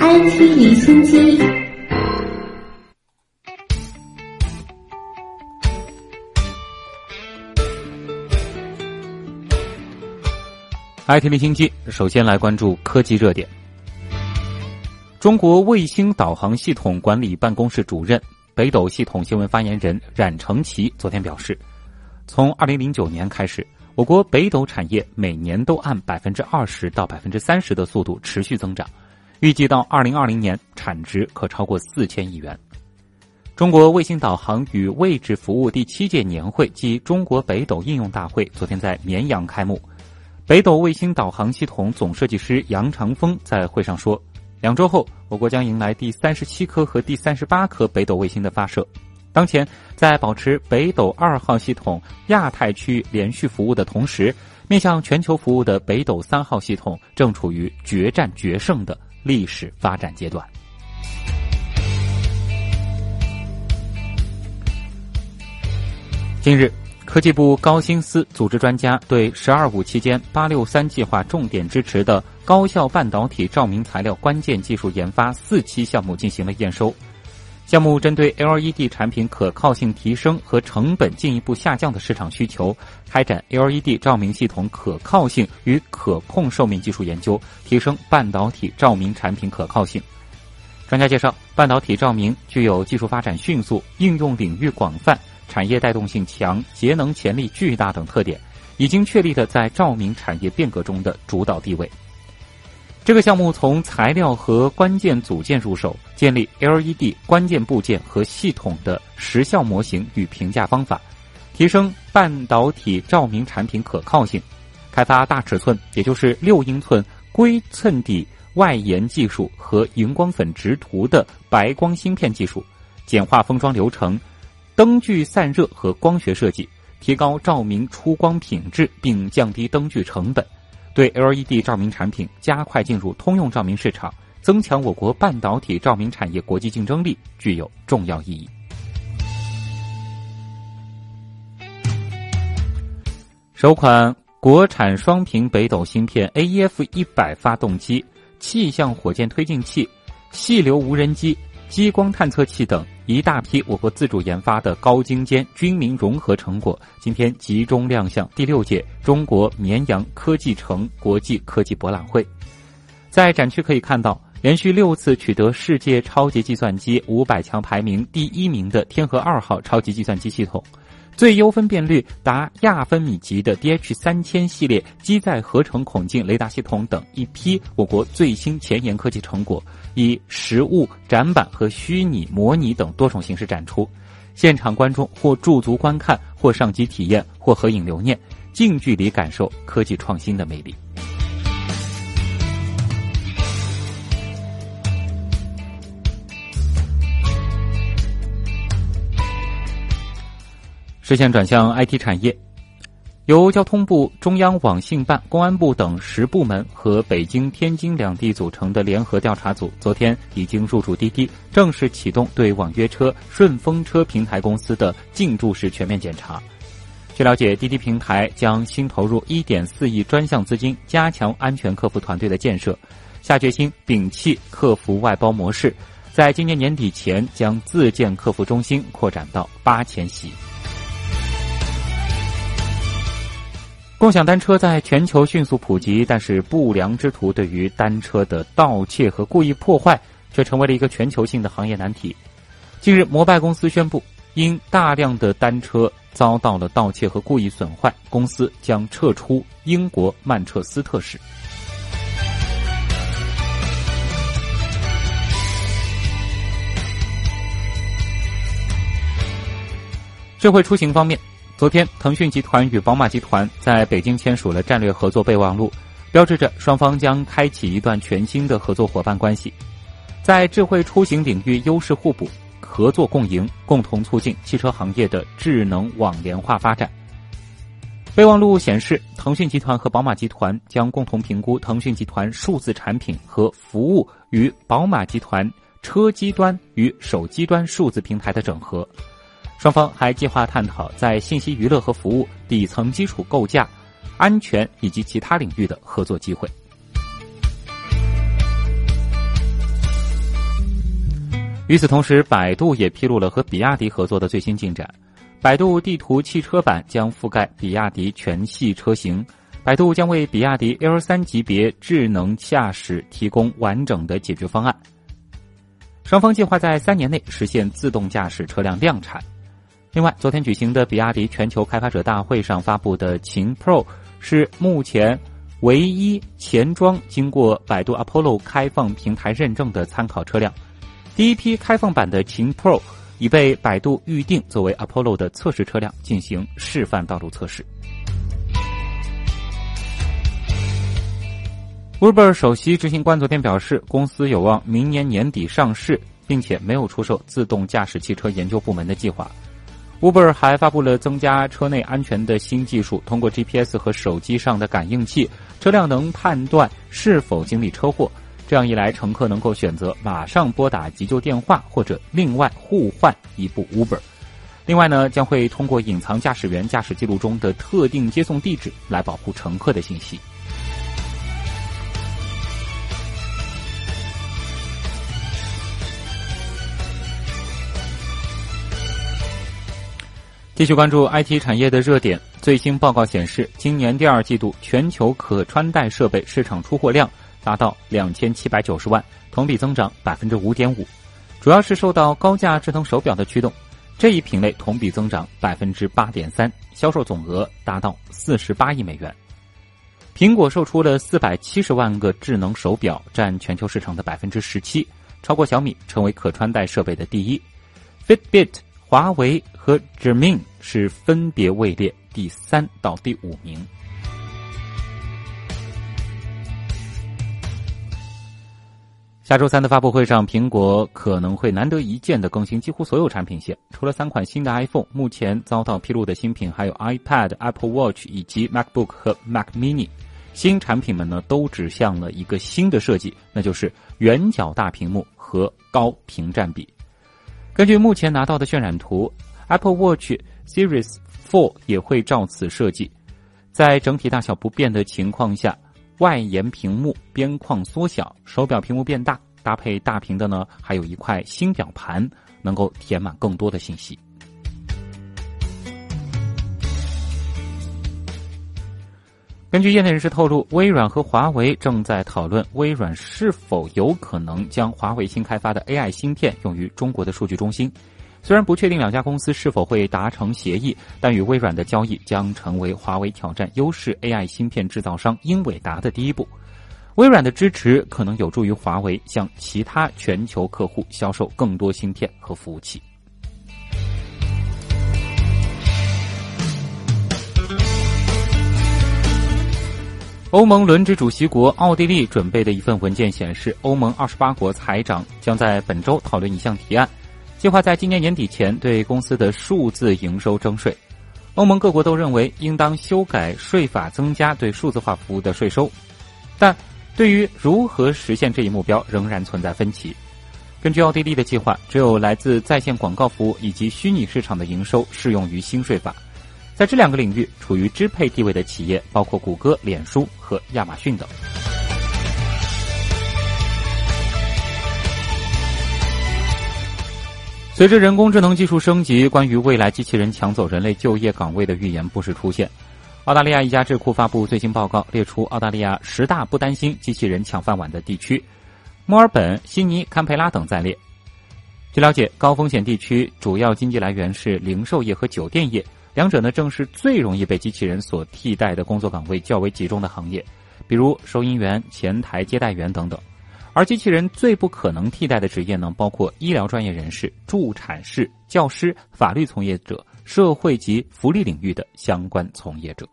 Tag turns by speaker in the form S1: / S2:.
S1: IT 离心机。
S2: IT 离心机，首先来关注科技热点。中国卫星导航系统管理办公室主任、北斗系统新闻发言人冉承其昨天表示，从二零零九年开始，我国北斗产业每年都按百分之二十到百分之三十的速度持续增长，预计到二零二零年产值可超过四千亿元。中国卫星导航与位置服务第七届年会暨中国北斗应用大会昨天在绵阳开幕，北斗卫星导航系统总设计师杨长峰在会上说。两周后，我国将迎来第三十七颗和第三十八颗北斗卫星的发射。当前，在保持北斗二号系统亚太区连续服务的同时，面向全球服务的北斗三号系统正处于决战决胜的历史发展阶段。近日。科技部高新司组织专家对“十二五”期间“八六三”计划重点支持的高效半导体照明材料关键技术研发四期项目进行了验收。项目针对 LED 产品可靠性提升和成本进一步下降的市场需求，开展 LED 照明系统可靠性与可控寿命技术研究，提升半导体照明产品可靠性。专家介绍，半导体照明具有技术发展迅速、应用领域广泛。产业带动性强、节能潜力巨大等特点，已经确立的在照明产业变革中的主导地位。这个项目从材料和关键组件入手，建立 LED 关键部件和系统的时效模型与评价方法，提升半导体照明产品可靠性，开发大尺寸，也就是六英寸硅衬底外延技术和荧光粉直涂的白光芯片技术，简化封装流程。灯具散热和光学设计，提高照明出光品质，并降低灯具成本，对 LED 照明产品加快进入通用照明市场，增强我国半导体照明产业国际竞争力具有重要意义。首款国产双屏北斗芯片 AEF 一百发动机、气象火箭推进器、细流无人机、激光探测器等。一大批我国自主研发的高精尖军民融合成果，今天集中亮相第六届中国绵阳科技城国际科技博览会。在展区可以看到，连续六次取得世界超级计算机五百强排名第一名的天河二号超级计算机系统。最优分辨率达亚分米级的 DH 三千系列机载合成孔径雷达系统等一批我国最新前沿科技成果，以实物展板和虚拟模拟等多种形式展出，现场观众或驻足观看，或上机体验，或合影留念，近距离感受科技创新的魅力。视线转向 IT 产业，由交通部、中央网信办、公安部等十部门和北京、天津两地组成的联合调查组，昨天已经入驻滴滴，正式启动对网约车顺风车平台公司的进驻式全面检查。据了解，滴滴平台将新投入一点四亿专项资金，加强安全客服团队的建设，下决心摒弃客服外包模式，在今年年底前将自建客服中心扩展到八千席。共享单车在全球迅速普及，但是不良之徒对于单车的盗窃和故意破坏却成为了一个全球性的行业难题。近日，摩拜公司宣布，因大量的单车遭到了盗窃和故意损坏，公司将撤出英国曼彻斯特市。智慧出行方面。昨天，腾讯集团与宝马集团在北京签署了战略合作备忘录，标志着双方将开启一段全新的合作伙伴关系，在智慧出行领域优势互补、合作共赢，共同促进汽车行业的智能网联化发展。备忘录显示，腾讯集团和宝马集团将共同评估腾讯集团数字产品和服务与宝马集团车机端与手机端数字平台的整合。双方还计划探讨在信息娱乐和服务底层基础构架、安全以及其他领域的合作机会。与此同时，百度也披露了和比亚迪合作的最新进展。百度地图汽车版将覆盖比亚迪全系车型，百度将为比亚迪 L 三级别智能驾驶提供完整的解决方案。双方计划在三年内实现自动驾驶车辆量产。另外，昨天举行的比亚迪全球开发者大会上发布的秦 Pro 是目前唯一前装经过百度 Apollo 开放平台认证的参考车辆。第一批开放版的秦 Pro 已被百度预定作为 Apollo 的测试车辆进行示范道路测试。Uber 首席执行官昨天表示，公司有望明年年底上市，并且没有出售自动驾驶汽车研究部门的计划。Uber 还发布了增加车内安全的新技术，通过 GPS 和手机上的感应器，车辆能判断是否经历车祸。这样一来，乘客能够选择马上拨打急救电话，或者另外互换一部 Uber。另外呢，将会通过隐藏驾驶员驾驶记录中的特定接送地址来保护乘客的信息。继续关注 IT 产业的热点，最新报告显示，今年第二季度全球可穿戴设备市场出货量。达到两千七百九十万，同比增长百分之五点五，主要是受到高价智能手表的驱动。这一品类同比增长百分之八点三，销售总额达到四十八亿美元。苹果售出了四百七十万个智能手表，占全球市场的百分之十七，超过小米，成为可穿戴设备的第一。Fitbit、华为和 Garmin 是分别位列第三到第五名。下周三的发布会上，苹果可能会难得一见的更新几乎所有产品线。除了三款新的 iPhone，目前遭到披露的新品还有 iPad、Apple Watch 以及 MacBook 和 Mac Mini。新产品们呢，都指向了一个新的设计，那就是圆角大屏幕和高屏占比。根据目前拿到的渲染图，Apple Watch Series 4也会照此设计，在整体大小不变的情况下。外延屏幕边框缩小，手表屏幕变大，搭配大屏的呢，还有一块新表盘，能够填满更多的信息。根据业内人士透露，微软和华为正在讨论，微软是否有可能将华为新开发的 AI 芯片用于中国的数据中心。虽然不确定两家公司是否会达成协议，但与微软的交易将成为华为挑战优势 AI 芯片制造商英伟达的第一步。微软的支持可能有助于华为向其他全球客户销售更多芯片和服务器。欧盟轮值主席国奥地利准备的一份文件显示，欧盟二十八国财长将在本周讨论一项提案。计划在今年年底前对公司的数字营收征税。欧盟各国都认为应当修改税法，增加对数字化服务的税收，但对于如何实现这一目标仍然存在分歧。根据奥地利的计划，只有来自在线广告服务以及虚拟市场的营收适用于新税法。在这两个领域处于支配地位的企业包括谷歌、脸书和亚马逊等。随着人工智能技术升级，关于未来机器人抢走人类就业岗位的预言不时出现。澳大利亚一家智库发布最新报告，列出澳大利亚十大不担心机器人抢饭碗的地区，墨尔本、悉尼、堪培拉等在列。据了解，高风险地区主要经济来源是零售业和酒店业，两者呢正是最容易被机器人所替代的工作岗位较为集中的行业，比如收银员、前台接待员等等。而机器人最不可能替代的职业呢，包括医疗专业人士、助产士、教师、法律从业者、社会及福利领域的相关从业者。